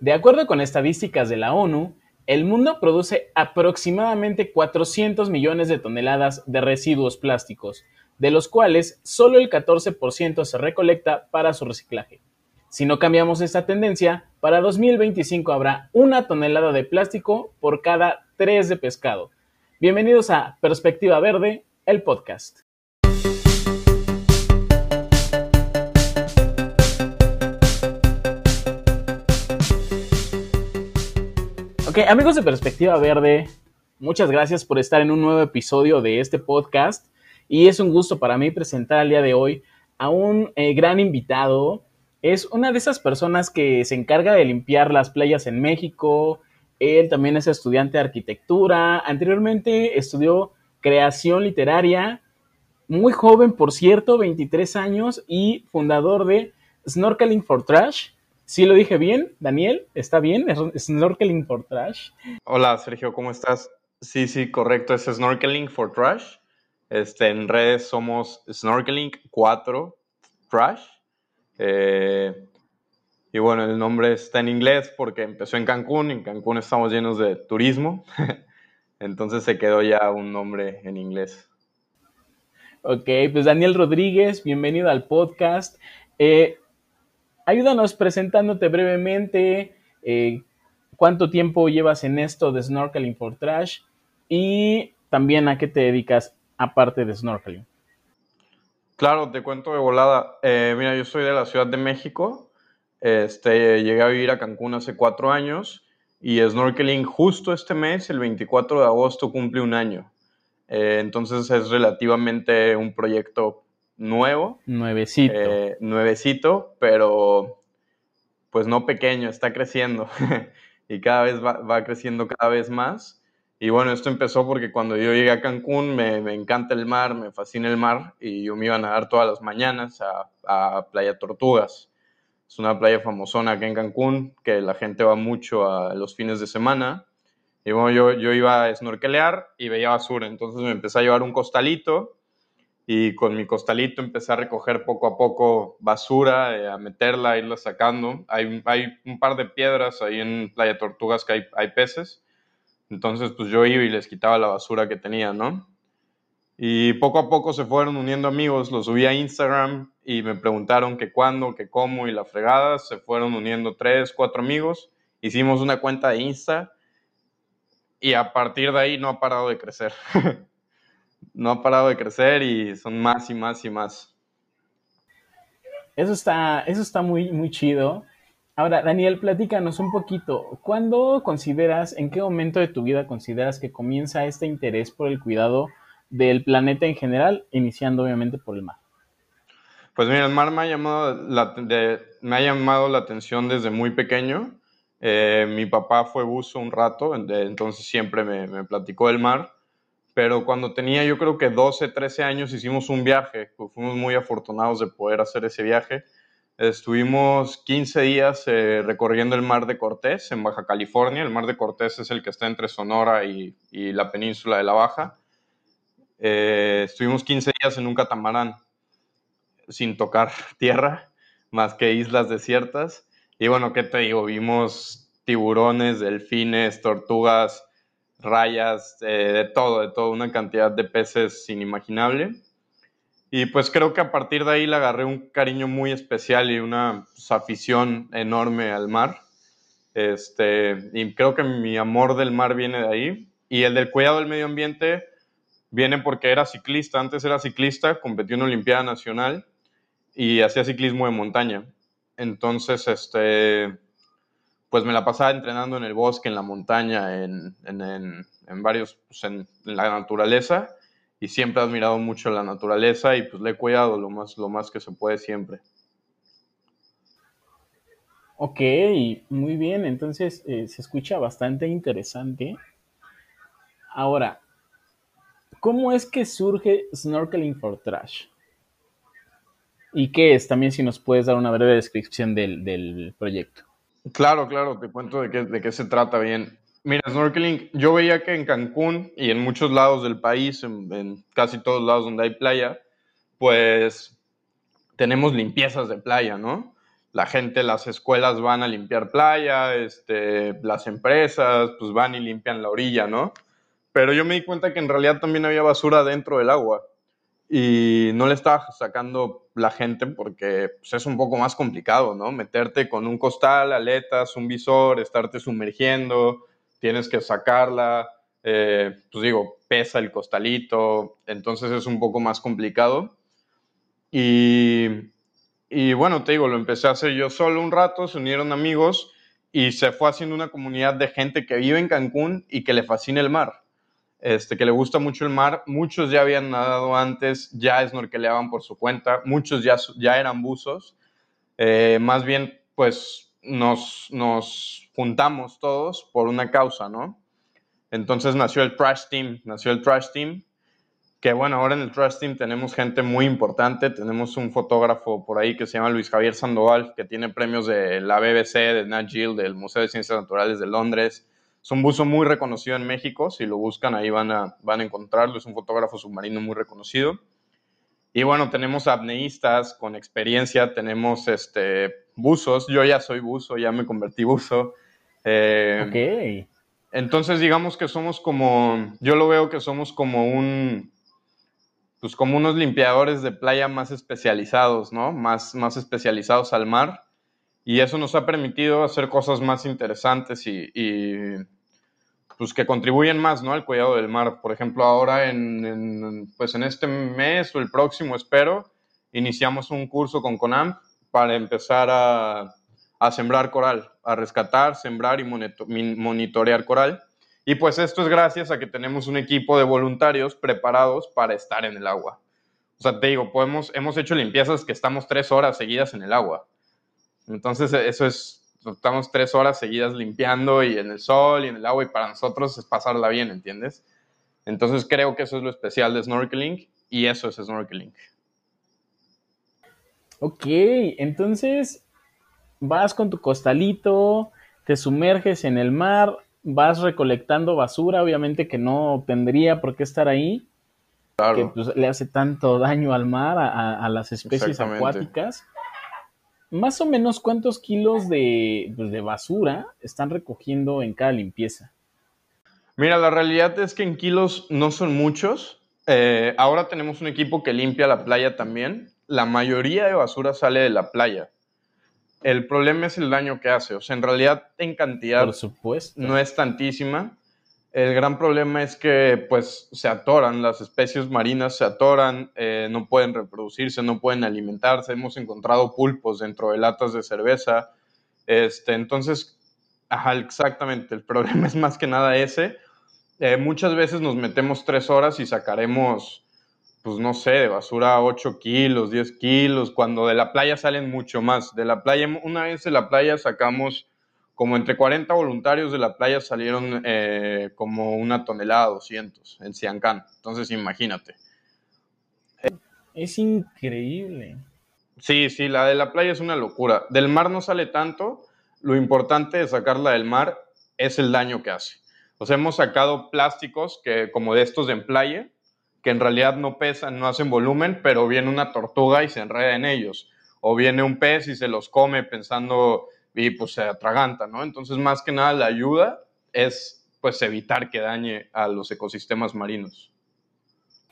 De acuerdo con estadísticas de la ONU, el mundo produce aproximadamente 400 millones de toneladas de residuos plásticos, de los cuales solo el 14% se recolecta para su reciclaje. Si no cambiamos esta tendencia, para 2025 habrá una tonelada de plástico por cada tres de pescado. Bienvenidos a Perspectiva Verde, el podcast. Amigos de Perspectiva Verde, muchas gracias por estar en un nuevo episodio de este podcast y es un gusto para mí presentar al día de hoy a un eh, gran invitado. Es una de esas personas que se encarga de limpiar las playas en México. Él también es estudiante de arquitectura. Anteriormente estudió creación literaria. Muy joven, por cierto, 23 años y fundador de Snorkeling for Trash ¿Sí lo dije bien, Daniel? ¿Está bien? ¿Es Snorkeling for Trash? Hola, Sergio, ¿cómo estás? Sí, sí, correcto, es Snorkeling for Trash. Este, en redes somos Snorkeling 4 Trash. Eh, y bueno, el nombre está en inglés porque empezó en Cancún. En Cancún estamos llenos de turismo. Entonces se quedó ya un nombre en inglés. Ok, pues Daniel Rodríguez, bienvenido al podcast. Eh, ayúdanos presentándote brevemente eh, cuánto tiempo llevas en esto de Snorkeling for Trash y también a qué te dedicas aparte de snorkeling. Claro, te cuento de volada. Eh, mira, yo soy de la Ciudad de México. Este, llegué a vivir a Cancún hace cuatro años y snorkeling justo este mes, el 24 de agosto, cumple un año. Eh, entonces es relativamente un proyecto nuevo. Nuevecito. Eh, nuevecito, pero pues no pequeño, está creciendo y cada vez va, creciendo cada vez más. Y bueno, esto empezó porque cuando yo llegué a Cancún me, encanta el mar, me fascina el mar y yo me iba a nadar todas las mañanas a, Playa Tortugas. Es una playa famosona acá en Cancún que la gente va mucho a los fines de semana. Y bueno, yo, yo iba a snorkelear y veía basura, entonces me empecé a llevar un costalito y con mi costalito empecé a recoger poco a poco basura, eh, a meterla, a irla sacando. Hay, hay, un par de piedras ahí en Playa Tortugas que hay, hay, peces, entonces pues yo iba y les quitaba la basura que tenía, ¿no? Y poco a poco se fueron uniendo amigos, los subí a Instagram y me preguntaron que cuándo, que cómo y la fregada, se fueron uniendo tres, cuatro amigos, hicimos una cuenta de Insta y a partir de ahí no ha parado de crecer. no ha parado de crecer y son más y más y más. Eso está, eso está muy, muy chido. Ahora, Daniel, platícanos un poquito. ¿Cuándo consideras, en qué momento de tu vida consideras que comienza este interés por el cuidado del planeta en general, iniciando obviamente por el mar? Pues mira, el mar me ha llamado la, me ha llamado la atención desde muy pequeño. Eh, mi papá fue buzo un rato, entonces siempre me, me platicó del mar pero cuando tenía yo creo que 12, 13 años hicimos un viaje, fuimos muy afortunados de poder hacer ese viaje. Estuvimos 15 días eh, recorriendo el Mar de Cortés en Baja California. El Mar de Cortés es el que está entre Sonora y, la península de la Baja. Eh, estuvimos 15 días en un catamarán sin tocar tierra, más que islas desiertas. Y bueno, ¿qué te digo? Vimos tiburones, delfines, tortugas, rayas, eh, de todo, de todo, una cantidad de peces inimaginable. Y pues creo que a partir de ahí le agarré un cariño muy especial y una pues, afición enorme al mar. Este, y creo que mi amor del mar viene de ahí. Y el del cuidado del medio ambiente viene porque era ciclista. Antes era ciclista, competí en una Olimpiada Nacional y hacía ciclismo de montaña. Entonces, este, pues me la pasaba entrenando en el bosque, en la montaña, en, varios, pues en, la naturaleza y siempre he admirado mucho la naturaleza y pues le he cuidado lo más, lo más que se puede siempre. Ok, muy bien, entonces eh, se escucha bastante interesante. Ahora, ¿cómo es que surge Snorkeling for Trash? ¿Y qué es? También si nos puedes dar una breve descripción del proyecto. Claro, claro, te cuento de qué, de qué se trata bien. Mira, snorkeling, yo veía que en Cancún y en muchos lados del país, en, casi todos lados donde hay playa, pues tenemos limpiezas de playa, ¿no? la gente, las escuelas van a limpiar playa, este, las empresas pues van y limpian la orilla, ¿no? Pero yo me di cuenta que en realidad también había basura dentro del agua y no le estaba sacando la gente porque pues, es un poco más complicado, ¿no? Meterte con un costal, aletas, un visor, estarte sumergiendo, tienes que sacarla, eh, pues digo, pesa el costalito, entonces es un poco más complicado. Y, y bueno, te digo, lo empecé a hacer yo solo un rato, se unieron amigos y se fue haciendo una comunidad de gente que vive en Cancún y que le fascina el mar. Este, que le gusta mucho el mar. Muchos ya habían nadado antes, ya snorkeleaban por su cuenta, muchos ya, ya eran buzos. Eh, más bien, pues nos, nos juntamos todos por una causa, ¿no? Entonces nació el Trash Team, nació el Trash Team, que bueno, ahora en el Trash Team tenemos gente muy importante, tenemos un fotógrafo por ahí que se llama Luis Javier Sandoval, que tiene premios de la BBC, de Nat Geo, del Museo de Ciencias Naturales de Londres, es un buzo muy reconocido en México, si lo buscan ahí van a, van a encontrarlo, es un fotógrafo submarino muy reconocido. Y bueno, tenemos apneístas con experiencia, tenemos este, buzos, yo ya soy buzo, ya me convertí buzo. Eh, ok. Entonces digamos que somos como, yo lo veo que somos como un, pues como unos limpiadores de playa más especializados, ¿no? Más, más especializados al mar y eso nos ha permitido hacer cosas más interesantes y, pues que contribuyen más ¿no? al cuidado del mar. Por ejemplo, ahora en, pues en este mes o el próximo, espero, iniciamos un curso con CONAMP para empezar a, a sembrar coral, a rescatar, sembrar y monitorear coral. Y pues esto es gracias a que tenemos un equipo de voluntarios preparados para estar en el agua. O sea, te digo, podemos, hemos hecho limpiezas que estamos tres horas seguidas en el agua. Entonces, eso es, estamos tres horas seguidas limpiando y en el sol y en el agua y para nosotros es pasarla bien, ¿entiendes? Entonces, creo que eso es lo especial de snorkeling y eso es snorkeling. Ok, entonces vas con tu costalito, te sumerges en el mar, vas recolectando basura, obviamente que no tendría por qué estar ahí, claro. que pues, le hace tanto daño al mar, a, a las especies acuáticas más o menos cuántos kilos de, pues, de, basura están recogiendo en cada limpieza. Mira, la realidad es que en kilos no son muchos. Eh, ahora tenemos un equipo que limpia la playa también. La mayoría de basura sale de la playa. El problema es el daño que hace. O sea, en realidad en cantidad Por supuesto. no es tantísima. El gran problema es que pues se atoran, las especies marinas se atoran, eh, no pueden reproducirse, no pueden alimentarse. Hemos encontrado pulpos dentro de latas de cerveza. Este, entonces, ajá, exactamente, el problema es más que nada ese. Eh, muchas veces nos metemos tres horas y sacaremos, pues no sé, de basura 8 kilos, 10 kilos, cuando de la playa salen mucho más. De la playa, una vez de la playa sacamos como entre 40 voluntarios de la playa salieron eh, como una tonelada, 200 en Siancán. Entonces, imagínate. Es increíble. Sí, sí, la de la playa es una locura. Del mar no sale tanto. Lo importante de sacarla del mar es el daño que hace. O sea, hemos sacado plásticos que, como de estos en playa, que en realidad no pesan, no hacen volumen, pero viene una tortuga y se enreda en ellos. O viene un pez y se los come pensando y pues se atraganta, ¿no? Entonces, más que nada, la ayuda es pues evitar que dañe a los ecosistemas marinos.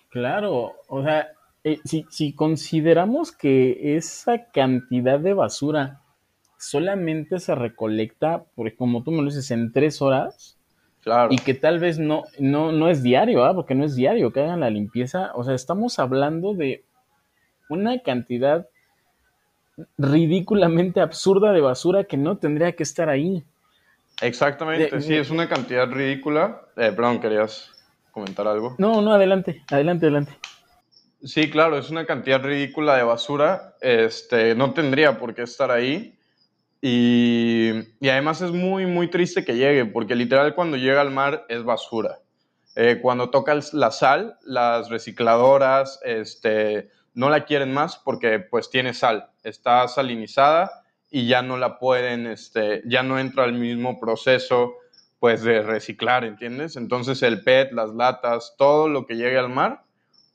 Claro, o sea, eh, si, si, consideramos que esa cantidad de basura solamente se recolecta, porque como tú me lo dices, en tres horas, claro. y que tal vez no, no, no es diario, ¿ah? porque no es diario que hagan la limpieza, o sea, estamos hablando de una cantidad ridículamente absurda de basura que no tendría que estar ahí. Exactamente, de, sí, es una cantidad ridícula. Eh, perdón, ¿querías comentar algo? No, no, adelante, adelante, adelante. Sí, claro, es una cantidad ridícula de basura. Este, no tendría por qué estar ahí. Y, y además es muy, muy triste que llegue, porque literal cuando llega al mar es basura. Eh, cuando toca la sal, las recicladoras, este, no la quieren más porque pues tiene sal, está salinizada y ya no la pueden, este, ya no entra al mismo proceso pues de reciclar, ¿entiendes? Entonces el PET, las latas, todo lo que llegue al mar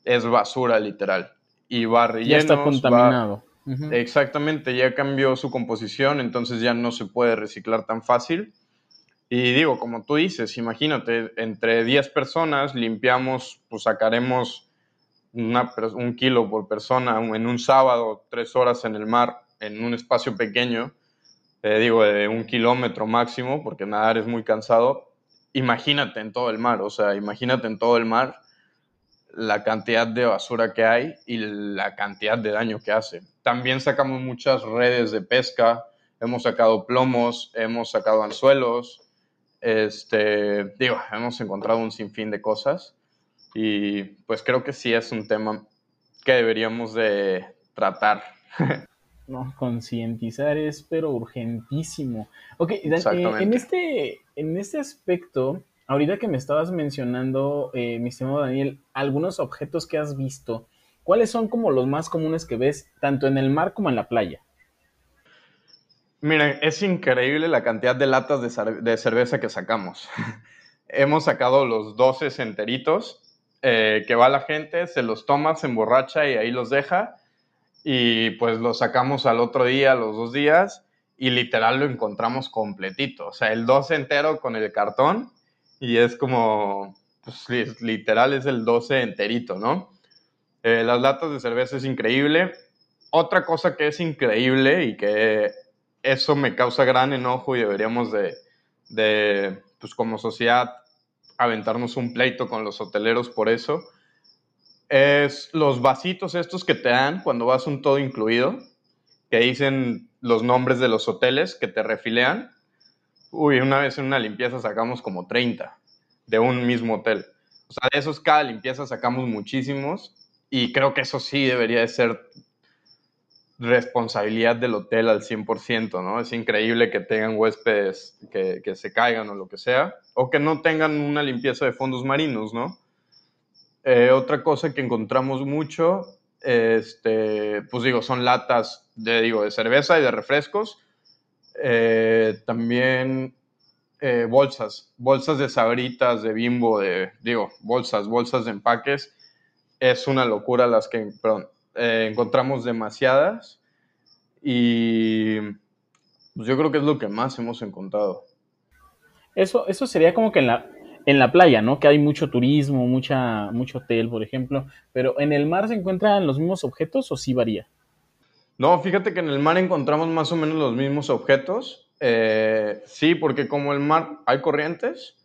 es basura literal y va relleno. Ya está contaminado. Va, Exactamente, ya cambió su composición, entonces ya no se puede reciclar tan fácil. Y digo, como tú dices, imagínate, entre 10 personas limpiamos, pues sacaremos un kilo por persona en un sábado, tres horas en el mar, en un espacio pequeño, eh, digo, de un kilómetro máximo, porque nadar es muy cansado. Imagínate en todo el mar, o sea, imagínate en todo el mar la cantidad de basura que hay y la cantidad de daño que hace. También sacamos muchas redes de pesca, hemos sacado plomos, hemos sacado anzuelos, este, digo, hemos encontrado un sinfín de cosas y pues creo que sí es un tema que deberíamos de tratar. No, concientizar es pero urgentísimo. Ok, eh, en, este, en este aspecto, ahorita que me estabas mencionando, eh, mi estimado Daniel, algunos objetos que has visto, ¿cuáles son como los más comunes que ves tanto en el mar como en la playa? Miren, es increíble la cantidad de latas de, cerveza que sacamos. Hemos sacado los 12 enteritos, eh, que va la gente, se los toma, se emborracha y ahí los deja. Y pues los sacamos al otro día, los dos días, y literal lo encontramos completito. O sea, el 12 entero con el cartón y es como, pues literal es el 12 enterito, ¿no? Eh, las latas de cerveza es increíble. Otra cosa que es increíble y que eso me causa gran enojo y deberíamos de, de pues como sociedad, aventarnos un pleito con los hoteleros por eso, es los vasitos estos que te dan cuando vas un todo incluido, que dicen los nombres de los hoteles que te refilean. Uy, una vez en una limpieza sacamos como 30 de un mismo hotel. O sea, de esos cada limpieza sacamos muchísimos y creo que eso sí debería de ser responsabilidad del hotel al 100%, ¿no? Es increíble que tengan huéspedes que, que, se caigan o lo que sea, o que no tengan una limpieza de fondos marinos, ¿no? Eh, otra cosa que encontramos mucho, este, pues digo, son latas de, digo, de cerveza y de refrescos. Eh, también eh, bolsas, bolsas de sabritas, de bimbo, de, digo, bolsas, bolsas de empaques. Es una locura las que, eh, encontramos demasiadas y pues yo creo que es lo que más hemos encontrado. Eso, eso sería como que en la, en la playa, ¿no? Que hay mucho turismo, mucha, mucho hotel, por ejemplo, pero ¿en el mar se encuentran los mismos objetos o sí varía? No, fíjate que en el mar encontramos más o menos los mismos objetos, eh, sí, porque como el mar hay corrientes,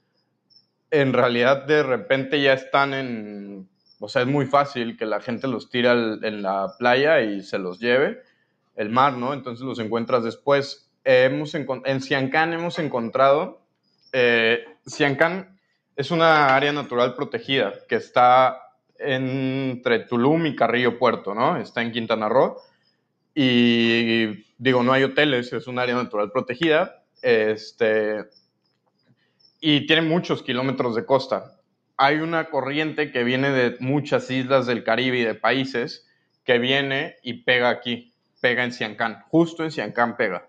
en realidad de repente ya están en, o sea, es muy fácil que la gente los tira en la playa y se los lleve, el mar, ¿no? Entonces los encuentras después. hemos en Siancán hemos encontrado, eh, es una área natural protegida que está entre Tulum y Carrillo Puerto, ¿no? Está en Quintana Roo. Y digo, no hay hoteles, es un área natural protegida. Este, y tiene muchos kilómetros de costa. Hay una corriente que viene de muchas islas del Caribe y de países que viene y pega aquí, pega en Siancán, justo en Siancán pega.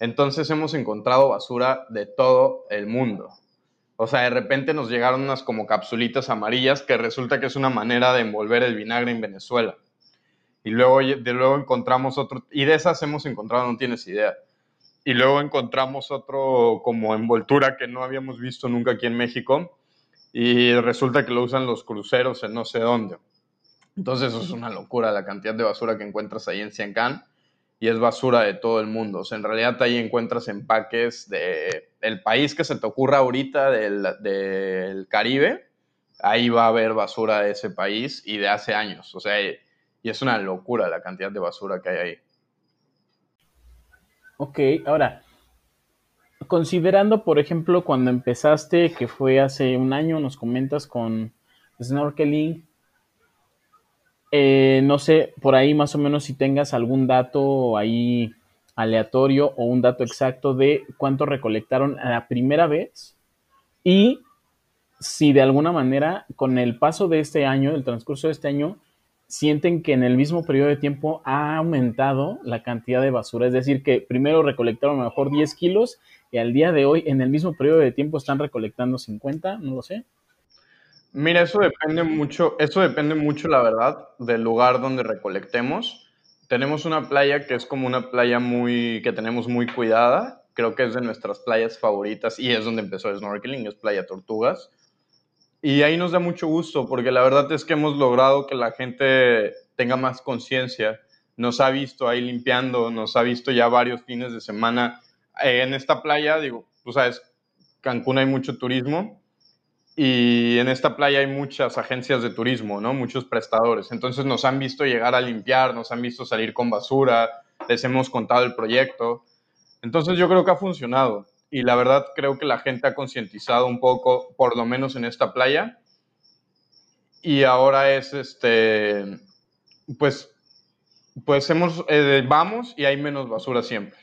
Entonces hemos encontrado basura de todo el mundo. O sea, de repente nos llegaron unas como capsulitas amarillas que resulta que es una manera de envolver el vinagre en Venezuela y luego, de luego encontramos otro, y de esas hemos encontrado, no tienes idea. Y luego encontramos otro como envoltura que no habíamos visto nunca aquí en México, y resulta que lo usan los cruceros en no sé dónde. Entonces eso es una locura, la cantidad de basura que encuentras ahí en Siancán, y es basura de todo el mundo. O sea, en realidad ahí encuentras empaques de el país que se te ocurra ahorita del, del Caribe, ahí va a haber basura de ese país y de hace años. O sea, y es una locura la cantidad de basura que hay ahí. Ok, ahora, considerando, por ejemplo, cuando empezaste, que fue hace un año, nos comentas con snorkeling, eh, no sé, por ahí más o menos si tengas algún dato ahí aleatorio o un dato exacto de cuánto recolectaron a la primera vez y si de alguna manera con el paso de este año, el transcurso de este año, sienten que en el mismo periodo de tiempo ha aumentado la cantidad de basura. Es decir, que primero recolectaron a lo mejor 10 kilos y al día de hoy, en el mismo periodo de tiempo, están recolectando 50, no lo sé. Mira, eso depende mucho, eso depende mucho, la verdad, del lugar donde recolectemos, tenemos una playa que es como una playa muy, que tenemos muy cuidada. Creo que es de nuestras playas favoritas y es donde empezó el snorkeling, es Playa Tortugas. Y ahí nos da mucho gusto porque la verdad es que hemos logrado que la gente tenga más conciencia. Nos ha visto ahí limpiando, nos ha visto ya varios fines de semana eh, en esta playa. Digo, tú sabes, Cancún hay mucho turismo y en esta playa hay muchas agencias de turismo, ¿no? Muchos prestadores. Entonces nos han visto llegar a limpiar, nos han visto salir con basura, les hemos contado el proyecto. Entonces yo creo que ha funcionado y la verdad creo que la gente ha concientizado un poco, por lo menos en esta playa. Y ahora es este, pues, pues hemos, eh, vamos y hay menos basura siempre.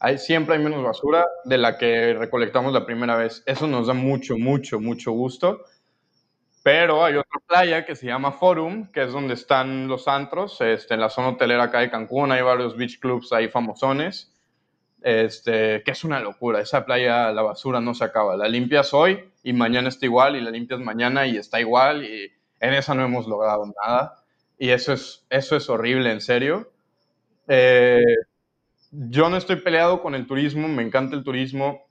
Hay, siempre hay menos basura de la que recolectamos la primera vez. Eso nos da mucho, mucho, mucho gusto. Pero hay otra playa que se llama Forum, que es donde están los antros, este, en la zona hotelera acá de Cancún, hay varios beach clubs ahí famosones este, que es una locura. Esa playa, la basura no se acaba. La limpias hoy y mañana está igual, y la limpias mañana y está igual, y en esa no hemos logrado nada. Y eso es, eso es horrible, en serio. Eh, yo no estoy peleado con el turismo, me encanta el turismo,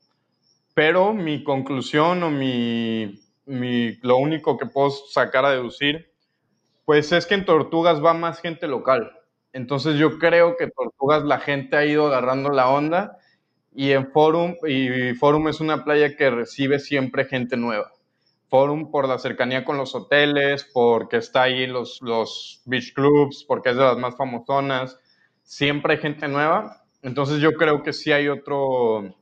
pero mi conclusión o mi, mi, lo único que puedo sacar a deducir, pues es que en Tortugas va más gente local. Entonces yo creo que Tortugas la gente ha ido agarrando la onda y en Forum, y Forum es una playa que recibe siempre gente nueva. Forum por la cercanía con los hoteles, porque está ahí los, los beach clubs, porque es de las más famosonas, siempre hay gente nueva. Entonces yo creo que sí hay otro,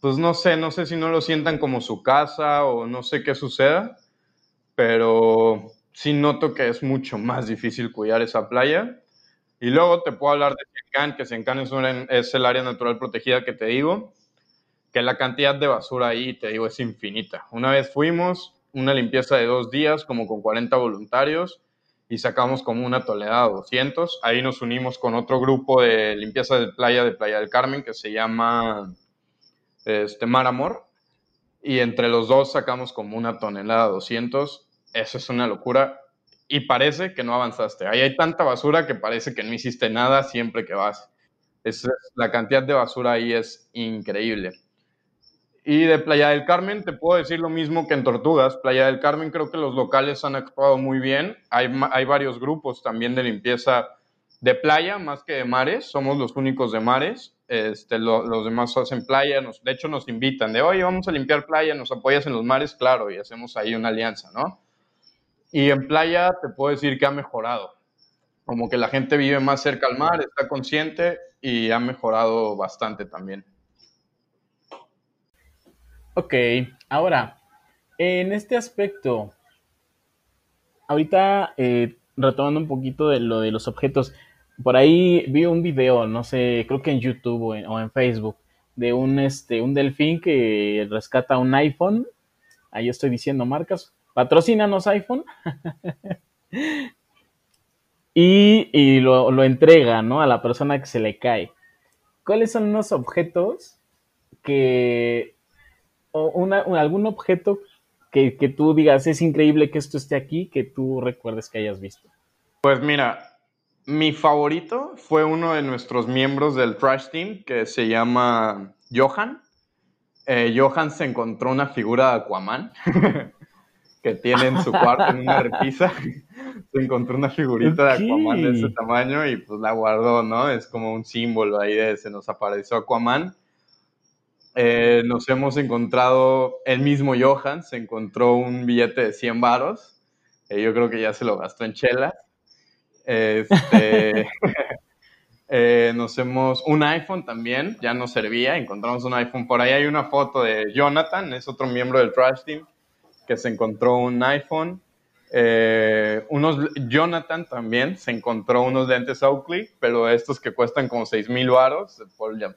pues no sé, no sé si no lo sientan como su casa o no sé qué suceda, pero sí noto que es mucho más difícil cuidar esa playa y luego te puedo hablar de Sencán, que Sencán es, es el área natural protegida que te digo, que la cantidad de basura ahí, te digo, es infinita. Una vez fuimos, una limpieza de dos días, como con 40 voluntarios, y sacamos como una tonelada, 200. Ahí nos unimos con otro grupo de limpieza de playa de Playa del Carmen, que se llama este, Mar Amor, y entre los dos sacamos como una tonelada, 200. Eso es una locura y parece que no avanzaste. Ahí hay tanta basura que parece que no hiciste nada siempre que vas. Es, la cantidad de basura ahí es increíble. Y de Playa del Carmen te puedo decir lo mismo que en Tortugas. Playa del Carmen creo que los locales han actuado muy bien. Hay, hay varios grupos también de limpieza de playa más que de mares. Somos los únicos de mares. Este, los demás hacen playa. Nos, de hecho nos invitan de, oye, vamos a limpiar playa, nos apoyas en los mares, claro, y hacemos ahí una alianza, ¿no? Y en playa te puedo decir que ha mejorado. Como que la gente vive más cerca al mar, está consciente y ha mejorado bastante también. Ok, ahora, en este aspecto, ahorita eh, retomando un poquito de lo de los objetos, por ahí vi un video, no sé, creo que en YouTube o en, Facebook, de un, este, un delfín que rescata un iPhone. Ahí estoy diciendo marcas, patrocínanos iPhone. y, lo, entrega, ¿no? A la persona que se le cae. ¿Cuáles son unos objetos que, o algún objeto que, tú digas, es increíble que esto esté aquí, que tú recuerdes que hayas visto? Pues mira, mi favorito fue uno de nuestros miembros del Trash Team que se llama Johan. Eh, Johan se encontró una figura de Aquaman. que tiene en su cuarto en una repisa. se encontró una figurita de Aquaman de ese tamaño y pues la guardó, ¿no? Es como un símbolo ahí de se nos apareció Aquaman. Eh, nos hemos encontrado, el mismo Johan se encontró un billete de 100 varos. Eh, yo creo que ya se lo gastó en chelas. Este, eh, nos hemos, un iPhone también, ya nos servía, encontramos un iPhone. Por ahí hay una foto de Jonathan, es otro miembro del Trash Team que se encontró un iPhone. Eh, unos, Jonathan también se encontró unos lentes Oakley, pero estos que cuestan como 6 mil baros,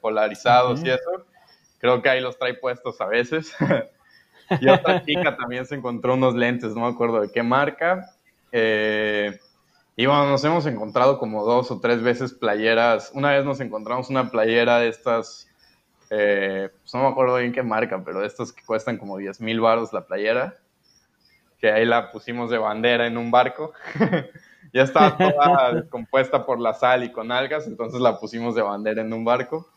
polarizados y eso. Creo que ahí los trae puestos a veces. y otra chica también se encontró unos lentes, no me acuerdo de qué marca. Eh, y bueno, nos hemos encontrado como dos o tres veces playeras. Una vez nos encontramos una playera de estas eh, pues no me acuerdo bien qué marca, pero de estos que cuestan como 10 mil baros la playera, que ahí la pusimos de bandera en un barco. ya estaba toda descompuesta por la sal y con algas, entonces la pusimos de bandera en un barco.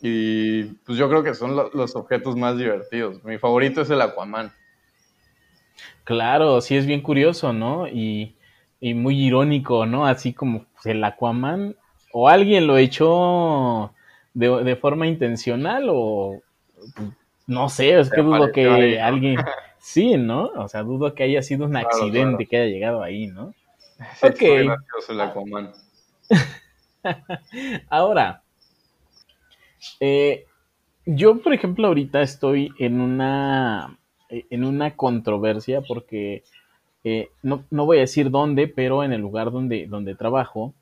Y pues yo creo que son los objetos más divertidos. Mi favorito es el Aquaman. Claro, sí es bien curioso, ¿no? Y, muy irónico, ¿no? Así como pues, el Aquaman, o alguien lo echó de, de forma intencional, o no sé, es que dudo que alguien... Sí, ¿no? O sea, dudo que haya sido un accidente que haya llegado ahí, ¿no? Sí, ok. el Aquaman. Ahora, eh, yo, por ejemplo, ahorita estoy en una, en una controversia porque eh, no, voy a decir dónde, pero en el lugar donde, donde trabajo,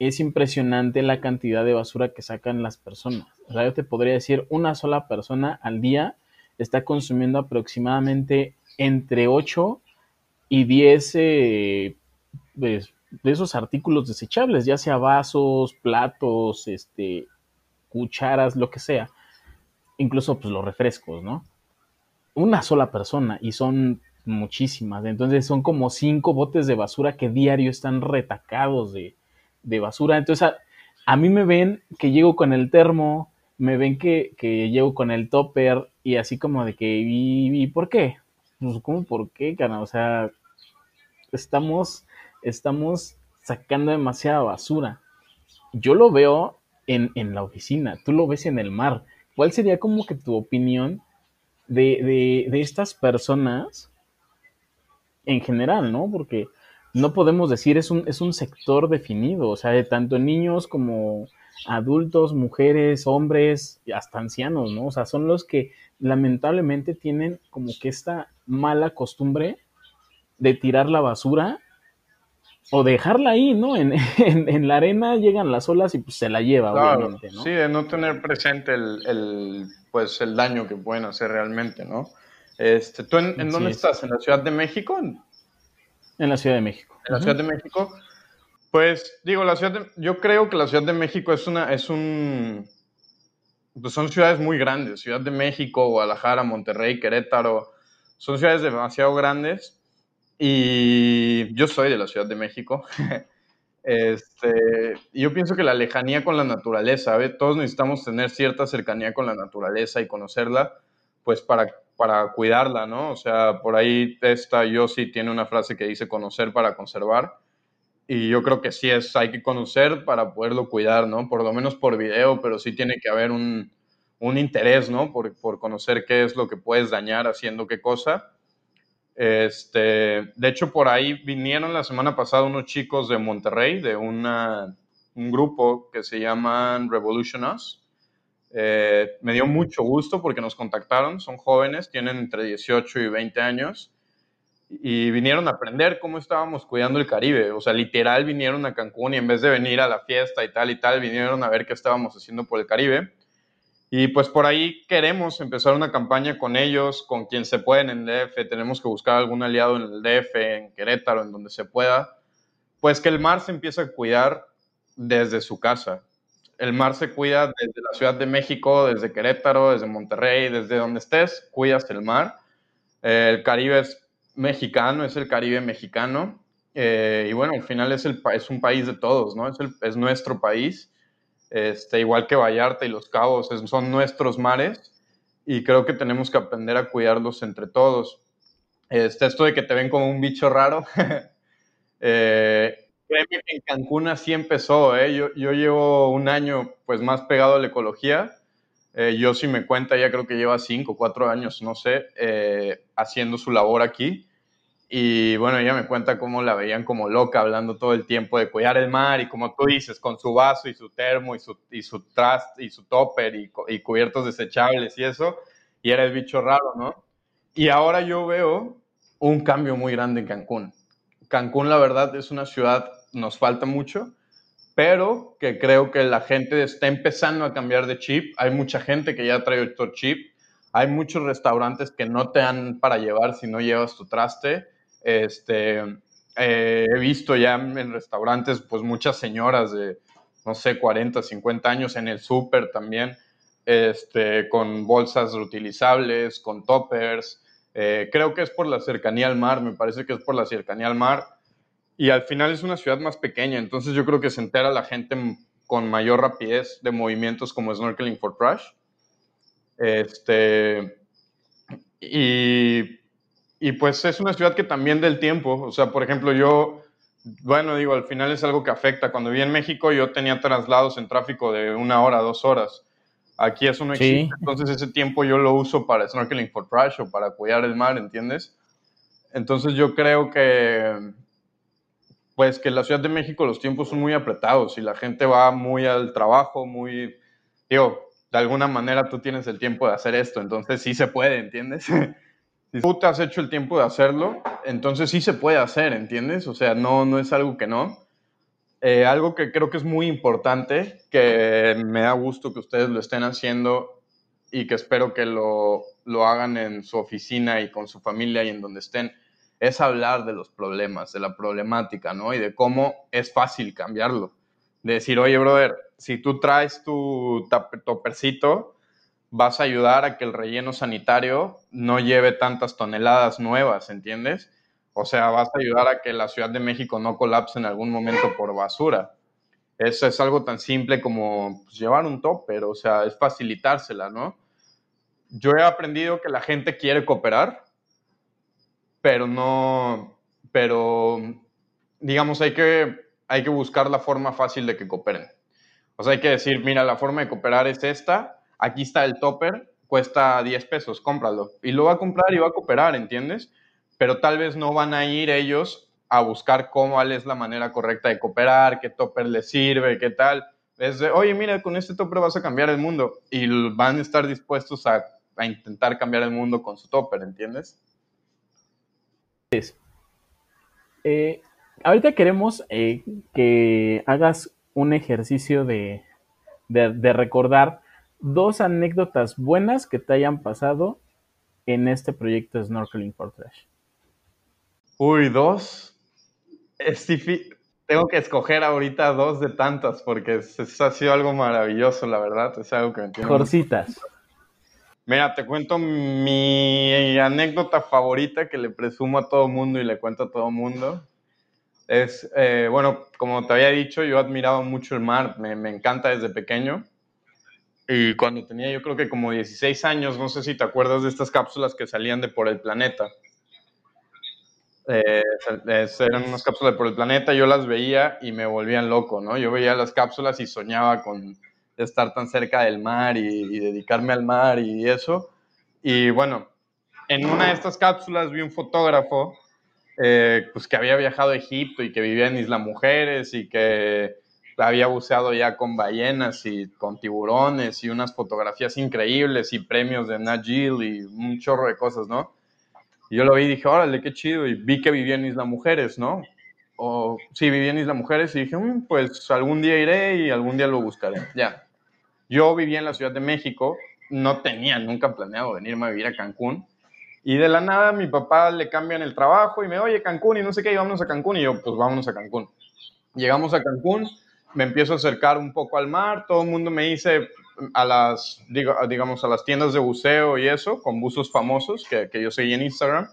es impresionante la cantidad de basura que sacan las personas. O yo te podría decir, una sola persona al día está consumiendo aproximadamente entre 8 y 10 eh, pues, de esos artículos desechables, ya sea vasos, platos, este, cucharas, lo que sea. Incluso pues los refrescos, ¿no? Una sola persona y son muchísimas. Entonces son como cinco botes de basura que diario están retacados de, basura. Entonces a, mí me ven que llego con el termo, me ven que, llego con el topper y así como de que, ¿y, por qué? Pues, ¿cómo por qué, cana? O sea, estamos, estamos sacando demasiada basura. Yo lo veo en, la oficina, tú lo ves en el mar. ¿Cuál sería como que tu opinión de, estas personas en general, ¿no? Porque no podemos decir es un, es un sector definido, o sea, de tanto niños como adultos, mujeres, hombres, hasta ancianos, ¿no? O sea, son los que lamentablemente tienen como que esta mala costumbre de tirar la basura o dejarla ahí, ¿no? En, la arena llegan las olas y pues se la lleva, obviamente, ¿no? Sí, de no tener presente el, pues, el daño que pueden hacer realmente, ¿no? Este, ¿Tú en, dónde estás? ¿En la Ciudad de México? En la Ciudad de México. En la Ciudad de México. Pues digo, la ciudad yo creo que la Ciudad de México es una, es un, pues son ciudades muy grandes. Ciudad de México, Guadalajara, Monterrey, Querétaro, son ciudades demasiado grandes y yo soy de la Ciudad de México. Este, yo pienso que la lejanía con la naturaleza, todos necesitamos tener cierta cercanía con la naturaleza y conocerla, pues para, para cuidarla, ¿no? O sea, por ahí esta sí tiene una frase que dice conocer para conservar. Y yo creo que sí es, hay que conocer para poderlo cuidar, ¿no? Por lo menos por video, pero sí tiene que haber un, un interés, ¿no? Por, por conocer qué es lo que puedes dañar haciendo qué cosa este, de hecho, por ahí vinieron la semana pasada unos chicos de Monterrey, de un grupo que se llaman Revolution Us. Eh, me dio mucho gusto porque nos contactaron, son jóvenes, tienen entre 18 y 20 años y vinieron a aprender cómo estábamos cuidando el Caribe. O sea, literal vinieron a Cancún y en vez de venir a la fiesta y tal y tal, vinieron a ver qué estábamos haciendo por el Caribe. Y pues por ahí queremos empezar una campaña con ellos, con quien se puede en el DF. Tenemos que buscar algún aliado en el DF, en Querétaro, en donde se pueda. Pues que el mar se empiece a cuidar desde su casa. El mar se cuida desde la Ciudad de México, desde Querétaro, desde Monterrey, desde donde estés, cuidas el mar. el Caribe es mexicano, es el Caribe mexicano. Eh, y bueno, al final es, el, es un país de todos, ¿no? Es, el, es nuestro país este, igual que Vallarta y Los Cabos, son nuestros mares y creo que tenemos que aprender a cuidarlos entre todos. Este, esto de que te ven como un bicho raro, eh, que en Cancún así empezó, ¿eh? yo, yo, llevo un año pues más pegado a la ecología, eh, yo si me cuenta ya creo que lleva cinco, cuatro años, no sé, eh, haciendo su labor aquí y bueno, ella me cuenta cómo la veían como loca, hablando todo el tiempo de cuidar el mar y como tú dices, con su vaso y su termo y su, y su trust y su topper y, y cubiertos desechables y eso, y era el bicho raro, ¿no? Y ahora yo veo un cambio muy grande en Cancún. Cancún, la verdad, es una ciudad, nos falta mucho, pero que creo que la gente está empezando a cambiar de chip. Hay mucha gente que ya trae otro chip. Hay muchos restaurantes que no te dan para llevar si no llevas tu traste este, eh, he visto ya en restaurantes, pues muchas señoras de, no sé, 40, 50 años en el súper también, este, con bolsas reutilizables, con toppers. Eh, creo que es por la cercanía al mar, me parece que es por la cercanía al mar. y al final es una ciudad más pequeña, entonces yo creo que se entera la gente con mayor rapidez de movimientos como snorkeling for trash. Este, y, y pues es una ciudad que también del tiempo, o sea, por ejemplo, yo, bueno, digo, al final es algo que afecta. Cuando viví en México yo tenía traslados en tráfico de una hora, dos horas. Aquí eso no existe, entonces ese tiempo yo lo uso para snorkeling for trash o para cuidar el mar, ¿entiendes? Entonces yo creo que, pues que en la Ciudad de México los tiempos son muy apretados y la gente va muy al trabajo, muy, digo, de alguna manera tú tienes el tiempo de hacer esto, entonces sí se puede, ¿entiendes? si tú has hecho el tiempo de hacerlo, entonces sí se puede hacer, ¿entiendes? O sea, no, no es algo que no. Eh, algo que creo que es muy importante, que me da gusto que ustedes lo estén haciendo y que espero que lo, lo hagan en su oficina y con su familia y en donde estén, es hablar de los problemas, de la problemática, ¿no? Y de cómo es fácil cambiarlo. De decir, oye, brother, si tú traes tu topercito, vas a ayudar a que el relleno sanitario no lleve tantas toneladas nuevas, ¿entiendes? O sea, vas a ayudar a que la Ciudad de México no colapse en algún momento por basura. Eso es algo tan simple como pues, llevar un topper, o sea, es facilitársela, ¿no? Yo he aprendido que la gente quiere cooperar, pero no, pero digamos, hay que, hay que buscar la forma fácil de que cooperen. O sea, hay que decir, mira, la forma de cooperar es esta, aquí está el topper, cuesta 10 pesos, cómpralo. Y lo va a comprar y va a cooperar, ¿entiendes? pero tal vez no van a ir ellos a buscar cómo es la manera correcta de cooperar, qué topper les sirve, qué tal. Es de, oye, mira, con este topper vas a cambiar el mundo. Y van a estar dispuestos a, intentar cambiar el mundo con su topper, ¿entiendes? Eh, ahorita queremos eh, que hagas un ejercicio de, de recordar dos anécdotas buenas que te hayan pasado en este proyecto de Snorkeling for Trash. Uy, dos. Es Tengo que escoger ahorita dos de tantas porque eso ha sido algo maravilloso, la verdad. Es algo que me tiene. Mira, te cuento mi anécdota favorita que le presumo a todo mundo y le cuento a todo mundo. Es, eh, bueno, como te había dicho, yo admiraba mucho el mar, me, me encanta desde pequeño. Y cuando tenía yo creo que como 16 años, no sé si te acuerdas de estas cápsulas que salían de por el planeta eh, eran unas cápsulas por el planeta, yo las veía y me volvían loco, ¿no? Yo veía las cápsulas y soñaba con estar tan cerca del mar y, dedicarme al mar y eso. Y bueno, en una de estas cápsulas vi un fotógrafo eh, pues que había viajado a Egipto y que vivía en Isla Mujeres y que había buceado ya con ballenas y con tiburones y unas fotografías increíbles y premios de Nat y un chorro de cosas, ¿no? Y yo lo vi y dije, órale, qué chido. Y vi que vivía en Isla Mujeres, ¿no? O sí, vivía en Isla Mujeres y dije, mm, pues algún día iré y algún día lo buscaré. Ya. Yo vivía en la Ciudad de México, no tenía nunca planeado venirme a vivir a Cancún. Y de la nada mi papá le cambian el trabajo y me, oye, Cancún y no sé qué, y vámonos a Cancún. Y yo, pues vámonos a Cancún. Llegamos a Cancún, me empiezo a acercar un poco al mar, todo el mundo me dice, a las, digamos, a las tiendas de buceo y eso, con buzos famosos que, que yo seguí en Instagram.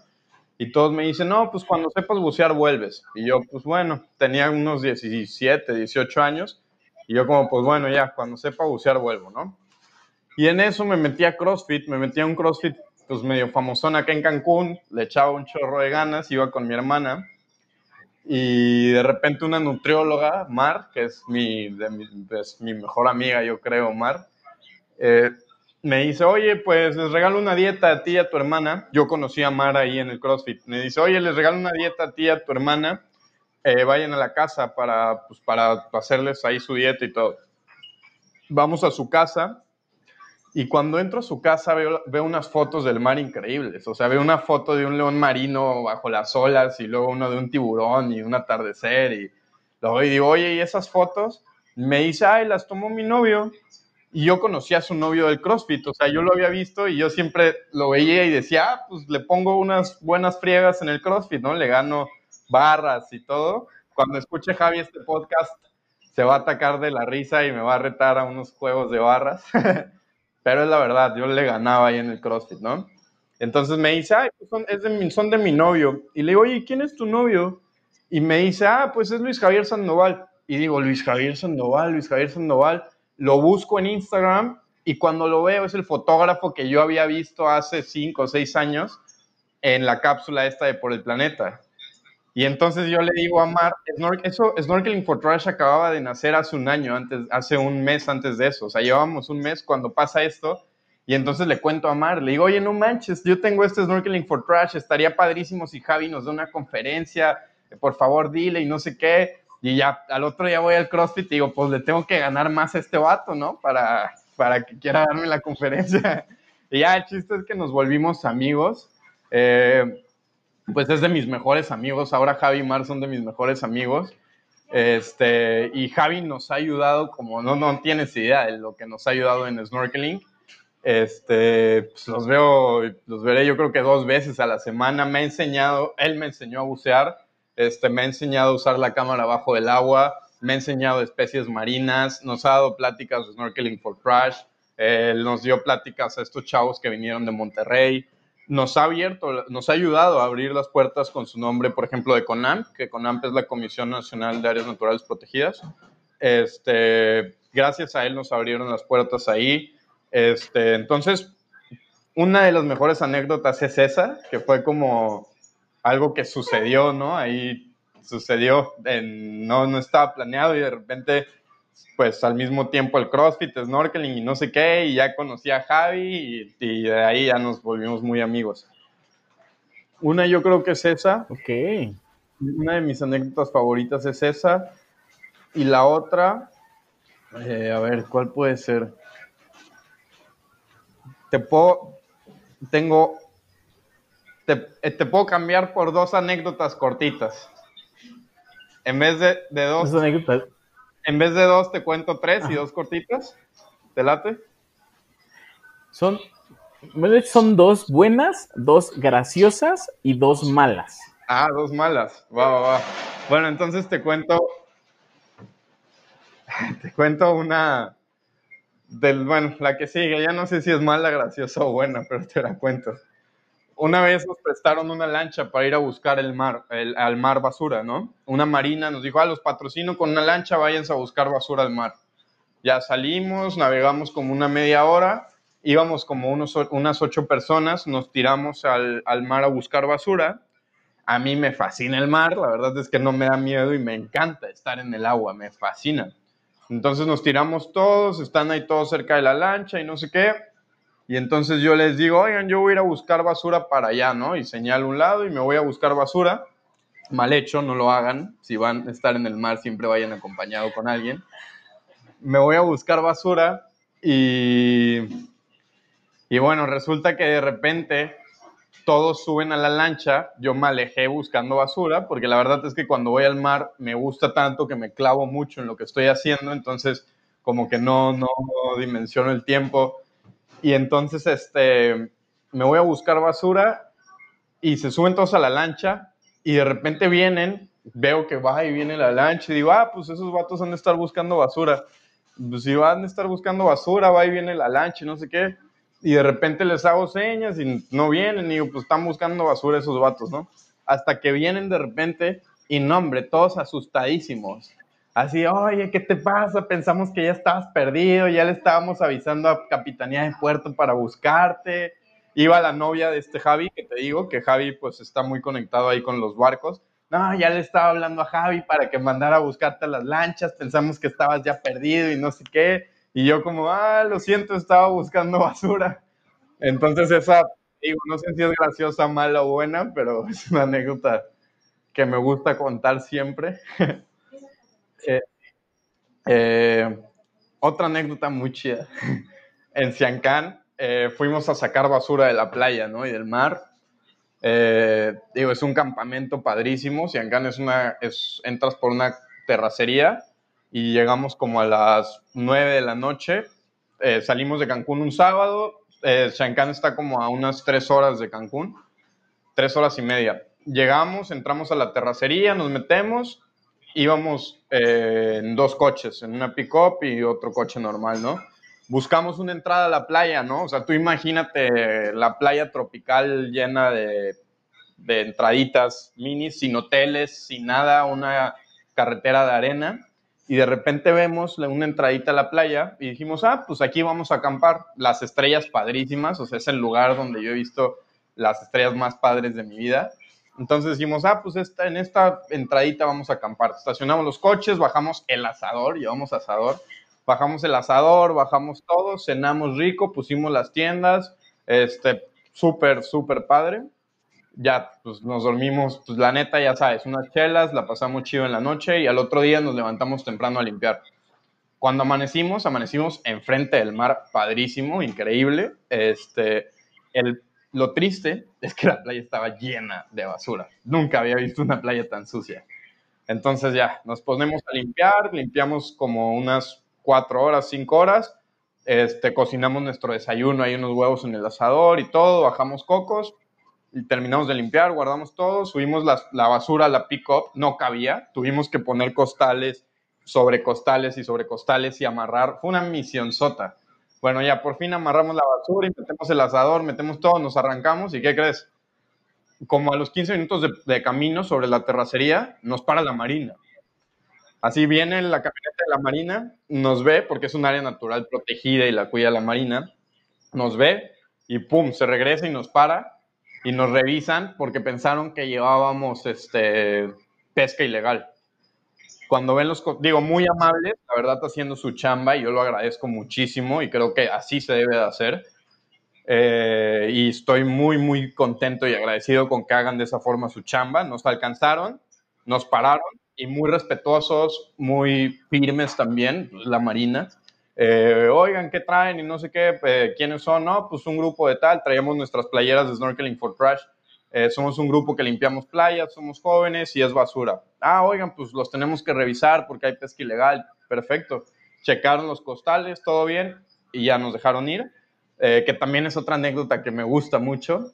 Y todos me dicen, no, pues cuando sepas bucear vuelves. Y yo, pues bueno, tenía unos 17, 18 años. Y yo como, pues bueno, ya, cuando sepa bucear vuelvo, ¿no? Y en eso me metí a CrossFit, me metí a un CrossFit pues medio famosón acá en Cancún, le echaba un chorro de ganas, iba con mi hermana. Y de repente una nutrióloga, Mar, que es mi, de mi, mejor amiga, yo creo, Mar, eh, me dice, oye, pues les regalo una dieta a ti y a tu hermana. Yo conocí a Mara ahí en el CrossFit. Me dice, oye, les regalo una dieta a ti y a tu hermana. Eh, vayan a la casa para, pues, para hacerles ahí su dieta y todo. Vamos a su casa y cuando entro a su casa veo, veo, unas fotos del mar increíbles. O sea, veo una foto de un león marino bajo las olas y luego uno de un tiburón y un atardecer. Y luego digo, oye, ¿y esas fotos? Me dice, ay, las tomó mi novio y yo conocía a su novio del CrossFit, o sea, yo lo había visto y yo siempre lo veía y decía, ah, pues le pongo unas buenas friegas en el CrossFit, ¿no? Le gano barras y todo. Cuando escuche Javi este podcast, se va a atacar de la risa y me va a retar a unos juegos de barras. Pero es la verdad, yo le ganaba ahí en el CrossFit, ¿no? Entonces me dice, ay, pues son, de mi, son de mi novio. Y le digo, oye, ¿quién es tu novio? y me dice, ah, pues es Luis Javier Sandoval. Y digo, Luis Javier Sandoval, Luis Javier Sandoval. Lo busco en Instagram y cuando lo veo es el fotógrafo que yo había visto hace cinco o seis años en la cápsula esta de Por el Planeta. Y entonces yo le digo a Mar, eso, Snorkeling for Trash acababa de nacer hace un año, antes, hace un mes antes de eso. O sea, llevábamos un mes cuando pasa esto. Y entonces le cuento a Mar, le digo, oye, no manches, yo tengo este Snorkeling for Trash, estaría padrísimo si Javi nos da una conferencia, por favor dile y no sé qué. Y ya al otro día voy al CrossFit y digo, pues le tengo que ganar más a este vato, ¿no? Para, para que quiera darme la conferencia. Y ya el chiste es que nos volvimos amigos. Eh, pues es de mis mejores amigos. Ahora Javi y Mar son de mis mejores amigos. Este, y Javi nos ha ayudado, como no, no tienes idea de lo que nos ha ayudado en snorkeling. Este, pues los veo, los veré yo creo que dos veces a la semana. Me ha enseñado, él me enseñó a bucear, este, me ha enseñado a usar la cámara bajo el agua, me ha enseñado especies marinas, nos ha dado pláticas de snorkeling for crash, él nos dio pláticas a estos chavos que vinieron de Monterrey nos ha abierto, nos ha ayudado a abrir las puertas con su nombre, por ejemplo, de CONAMP, que CONAMP es la Comisión Nacional de Áreas Naturales Protegidas. Este, gracias a él nos abrieron las puertas ahí. Este, entonces, una de las mejores anécdotas es esa, que fue como algo que sucedió, ¿no? Ahí sucedió, no, no estaba planeado y de repente pues al mismo tiempo el CrossFit, snorkeling y no sé qué, y ya conocí a Javi y, de ahí ya nos volvimos muy amigos. Una yo creo que es esa. Ok. Una de mis anécdotas favoritas es esa. Y la otra, eh, a ver, ¿cuál puede ser? Te puedo, tengo, te, eh, te puedo cambiar por dos anécdotas cortitas. En vez de, de dos. Dos anécdotas en vez de dos, te cuento tres y dos cortitas. ¿Te late? Son, son dos buenas, dos graciosas y dos malas. Ah, dos malas. Va, va, va. Bueno, entonces te cuento. Te cuento una. Del, bueno, la que sigue. Ya no sé si es mala, graciosa o buena, pero te la cuento una vez nos prestaron una lancha para ir a buscar el mar, el, al mar basura, ¿no? Una marina nos dijo, ah, los patrocino con una lancha, váyanse a buscar basura al mar. Ya salimos, navegamos como una media hora, íbamos como unos, unas ocho personas, nos tiramos al, al mar a buscar basura. A mí me fascina el mar, la verdad es que no me da miedo y me encanta estar en el agua, me fascina. Entonces nos tiramos todos, están ahí todos cerca de la lancha y no sé qué y entonces yo les digo, oigan, yo voy a ir a buscar basura para allá, ¿no? Y señalo un lado y me voy a buscar basura. Mal hecho, no lo hagan. Si van a estar en el mar, siempre vayan acompañado con alguien. Me voy a buscar basura y, y bueno, resulta que de repente todos suben a la lancha, yo me alejé buscando basura, porque la verdad es que cuando voy al mar me gusta tanto que me clavo mucho en lo que estoy haciendo, entonces como que no, no dimensiono el tiempo y entonces, este, me voy a buscar basura y se suben todos a la lancha y de repente vienen, veo que va y viene la lancha y digo, ah, pues esos vatos han de estar buscando basura. Pues si van a estar buscando basura, va y viene la lancha y no sé qué. Y de repente les hago señas y no vienen y digo, pues están buscando basura esos vatos, ¿no? Hasta que vienen de repente y no, hombre, todos asustadísimos así, oye, ¿qué te pasa? Pensamos que ya estabas perdido, ya le estábamos avisando a Capitanía de Puerto para buscarte. Iba la novia de este Javi, que te digo, que Javi pues está muy conectado ahí con los barcos. No, ya le estaba hablando a Javi para que mandara a buscarte las lanchas, pensamos que estabas ya perdido y no sé qué. Y yo como, ah, lo siento, estaba buscando basura. Entonces esa, digo, no sé si es graciosa, mala o buena, pero es una anécdota que me gusta contar siempre. Eh, eh, otra anécdota muy chida. En Siancán eh, fuimos a sacar basura de la playa ¿no? y del mar. digo, es un campamento padrísimo. Siancán es una, entras por una terracería y llegamos como a las 9 de la noche. salimos de Cancún un sábado. Eh, está como a unas 3 horas de Cancún, 3 horas y media. Llegamos, entramos a la terracería, nos metemos íbamos eh, en dos coches, en una pick-up y otro coche normal, ¿no? Buscamos una entrada a la playa, ¿no? O sea, tú imagínate la playa tropical llena de de entraditas minis, sin hoteles, sin nada, una carretera de arena. Y de repente vemos una entradita a la playa y dijimos, ah, pues aquí vamos a acampar. Las estrellas padrísimas, o sea, es el lugar donde yo he visto las estrellas más padres de mi vida. Entonces dijimos, ah, pues esta, en esta entradita vamos a acampar. Estacionamos los coches, bajamos el asador, llevamos asador, bajamos el asador, bajamos todo, cenamos rico, pusimos las tiendas, este, súper, súper padre. Ya, pues nos dormimos, pues la neta, ya sabes, unas chelas, la pasamos chido en la noche y al otro día nos levantamos temprano a limpiar. Cuando amanecimos, amanecimos enfrente del mar, padrísimo, increíble. Este, el, lo triste es que la playa estaba llena de basura. Nunca había visto una playa tan sucia. Entonces ya, nos ponemos a limpiar, limpiamos como unas cuatro horas, cinco horas, este, cocinamos nuestro desayuno, hay unos huevos en el asador y todo, bajamos cocos y terminamos de limpiar, guardamos todo, subimos la, la basura a la pick-up, no cabía, tuvimos que poner costales sobre costales y sobre costales y amarrar, fue una misión sota. Bueno, ya por fin amarramos la basura y metemos el asador, metemos todo, nos arrancamos y ¿qué crees? Como a los 15 minutos de, de camino sobre la terracería, nos para la marina. Así viene la camioneta de la Marina, nos ve, porque es un área natural protegida y la cuida la Marina, nos ve y pum, se regresa y nos para y nos revisan porque pensaron que llevábamos este, pesca ilegal. Cuando ven los, digo, muy amables, la verdad haciendo su chamba y yo lo agradezco muchísimo y creo que así se debe de hacer. Eh, y estoy muy, muy contento y agradecido con que hagan de esa forma su chamba. Nos alcanzaron, nos pararon y muy respetuosos, muy firmes también, la Marina. Eh, oigan, ¿qué traen? Y no sé qué, eh, ¿quiénes son? No, pues un grupo de tal, traemos nuestras playeras de Snorkeling for Trash. Eh, somos un grupo que limpiamos playas, somos jóvenes y es basura. Ah, oigan, pues los tenemos que revisar porque hay pesca ilegal. Perfecto. Checaron los costales, todo bien, y ya nos dejaron ir. que también es otra anécdota que me gusta mucho,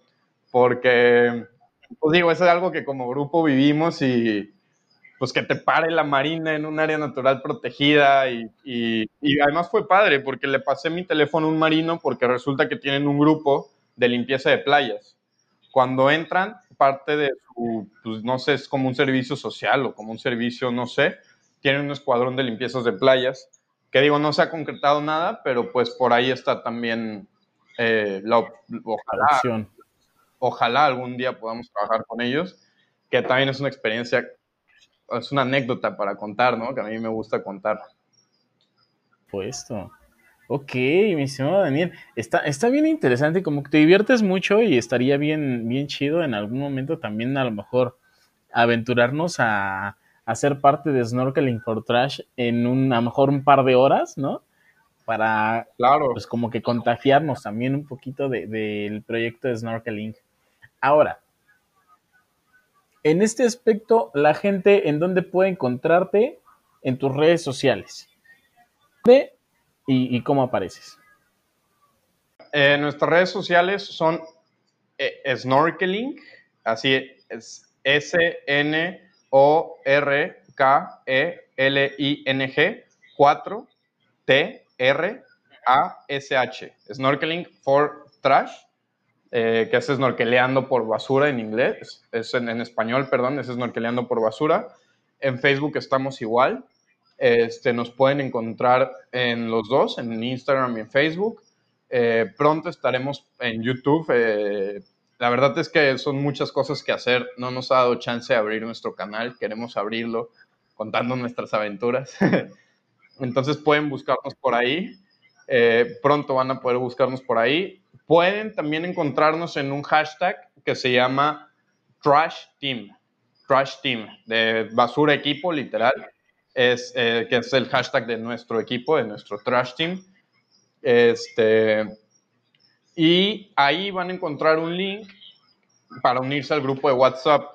porque, pues digo, es algo que como grupo vivimos y, pues que te pare la marina en un área natural protegida y, y, además fue padre porque le pasé mi teléfono a un marino porque resulta que tienen un grupo de limpieza de playas. Cuando entran, parte de su, pues no sé, es como un servicio social o como un servicio, no sé, tienen un escuadrón de limpiezas de playas, que digo, no se ha concretado nada, pero pues por ahí está también eh, la, ojalá, ojalá algún día podamos trabajar con ellos, que también es una experiencia es una anécdota para contar, ¿no? Que a mí me gusta contar. Puesto. Ok, mi estimado Daniel. Está, está bien interesante, como que te diviertes mucho y estaría bien, bien chido en algún momento también a lo mejor aventurarnos a, a ser parte de Snorkeling for Trash en un, a lo mejor un par de horas, ¿no? Para, claro. pues como que contagiarnos también un poquito del de, proyecto de Snorkeling. Ahora, en este aspecto, la gente en dónde puede encontrarte en tus redes sociales. ¿De y, cómo apareces? Eh, nuestras redes sociales son eh, Snorkeling, así es S-N-O-R-K-E-L-I-N-G 4 T-R-A-S-H. Snorkeling for Trash. Eh, que es snorkeleando por basura en inglés, es en, español, perdón, es snorkeleando por basura. En Facebook estamos igual. Este, nos pueden encontrar en los dos, en Instagram y en Facebook. Eh, pronto estaremos en YouTube. Eh, la verdad es que son muchas cosas que hacer. No nos ha dado chance de abrir nuestro canal. Queremos abrirlo contando nuestras aventuras. Entonces pueden buscarnos por ahí. pronto van a poder buscarnos por ahí. Pueden también encontrarnos en un hashtag que se llama Trash Team. Trash Team, de basura equipo, literal. Es, eh, que es el hashtag de nuestro equipo, de nuestro Trash Team. Este, y ahí van a encontrar un link para unirse al grupo de WhatsApp.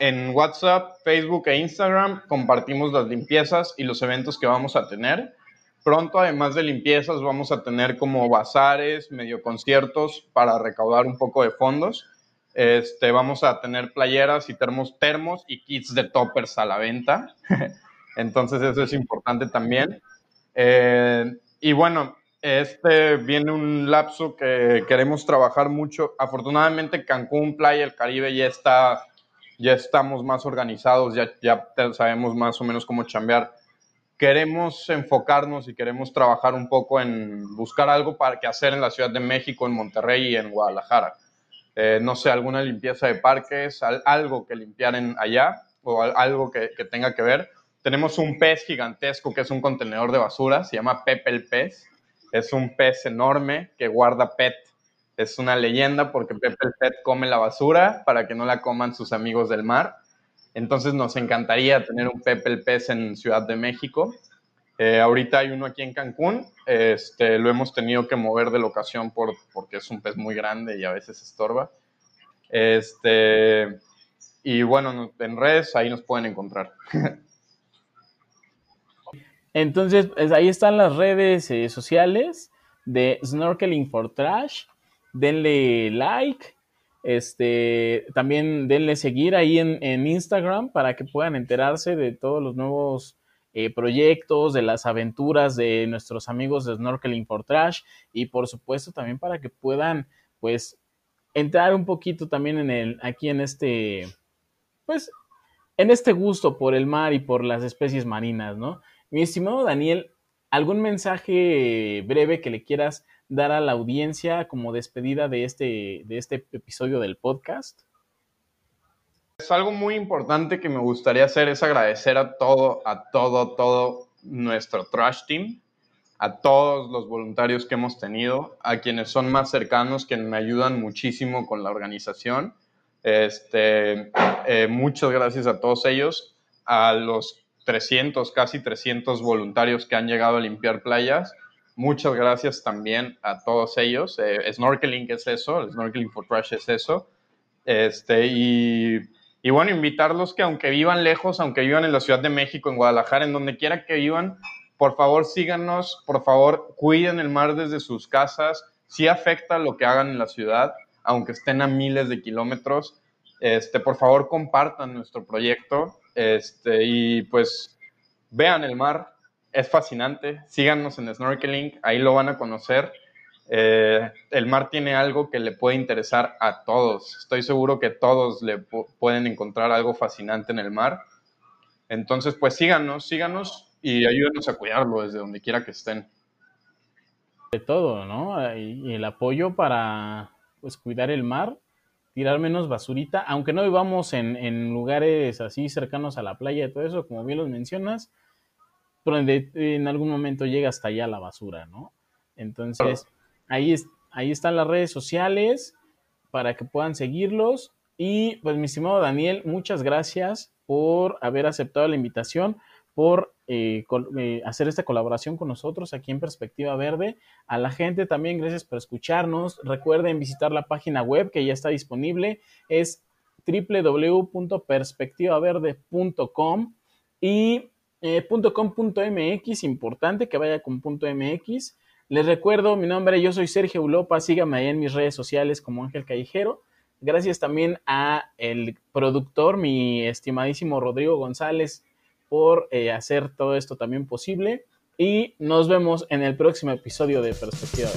En WhatsApp, Facebook e Instagram compartimos las limpiezas y los eventos que vamos a tener. Pronto, además de limpiezas, vamos a tener como bazares, medio conciertos para recaudar un poco de fondos. Este, vamos a tener playeras y termos, termos y kits de toppers a la venta. Entonces eso es importante también. Eh, y bueno, este viene un lapso que queremos trabajar mucho. Afortunadamente Cancún, Playa, el Caribe ya está, ya estamos más organizados, ya, ya sabemos más o menos cómo chambear. Queremos enfocarnos y queremos trabajar un poco en buscar algo para que hacer en la Ciudad de México, en Monterrey y en Guadalajara. Eh, no sé, alguna limpieza de parques, algo que limpiaren allá o algo que, que tenga que ver. Tenemos un pez gigantesco que es un contenedor de basura, se llama Pepe el Pez es un pez enorme que guarda PET. Es una leyenda porque Pepe el Pet come la basura para que no la coman sus amigos del mar. Entonces nos encantaría tener un Pepe el Pez en Ciudad de México. Eh, ahorita hay uno aquí en Cancún. Este, lo hemos tenido que mover de locación por, porque es un pez muy grande y a veces estorba. Este, y bueno, en redes ahí nos pueden encontrar. Entonces, pues, ahí están las redes eh, sociales de Snorkeling for Trash. Denle like. Este, también denle seguir ahí en, Instagram para que puedan enterarse de todos los nuevos eh, proyectos, de las aventuras de nuestros amigos de Snorkeling for Trash y por supuesto también para que puedan pues entrar un poquito también en el aquí en este pues en este gusto por el mar y por las especies marinas, ¿no? Mi estimado Daniel, ¿algún mensaje breve que le quieras dar a la audiencia como despedida de este, de este episodio del podcast? Es algo muy importante que me gustaría hacer es agradecer a todo, a todo, todo nuestro trash team, a todos los voluntarios que hemos tenido, a quienes son más cercanos, que me ayudan muchísimo con la organización. Este, eh, muchas gracias a todos ellos, a los 300, casi 300 voluntarios que han llegado a limpiar playas. Muchas gracias también a todos ellos. Eh, snorkeling es eso, Snorkeling for Trash es eso. Este, y, y, bueno, invitarlos que aunque vivan lejos, aunque vivan en la Ciudad de México, en Guadalajara, en donde quiera que vivan, por favor síganos, por favor cuiden el mar desde sus casas. Sí afecta lo que hagan en la ciudad, aunque estén a miles de kilómetros. Este, por favor compartan nuestro proyecto este, y pues vean el mar, es fascinante. Síganos en Snorkeling, ahí lo van a conocer. Eh, el mar tiene algo que le puede interesar a todos. Estoy seguro que todos le pueden encontrar algo fascinante en el mar. Entonces, pues síganos, síganos y ayúdenos a cuidarlo desde donde quiera que estén. De todo, ¿no? Y el apoyo para pues, cuidar el mar tirar menos basurita, aunque no vivamos en, lugares así cercanos a la playa y todo eso, como bien los mencionas, donde en algún momento llega hasta allá la basura, ¿no? Entonces, ahí, ahí están las redes sociales para que puedan seguirlos. Y pues mi estimado Daniel, muchas gracias por haber aceptado la invitación por eh, eh, hacer esta colaboración con nosotros aquí en Perspectiva Verde. A la gente también, gracias por escucharnos. Recuerden visitar la página web que ya está disponible. Es www.perspectivaverde.com y eh, .com.mx, importante que vaya con .mx. Les recuerdo, mi nombre, yo soy Sergio Ulopa, síganme ahí en mis redes sociales como Ángel Callejero. Gracias también a el productor, mi estimadísimo Rodrigo González, por eh, hacer todo esto también posible. Y nos vemos en el próximo episodio de Perspectiva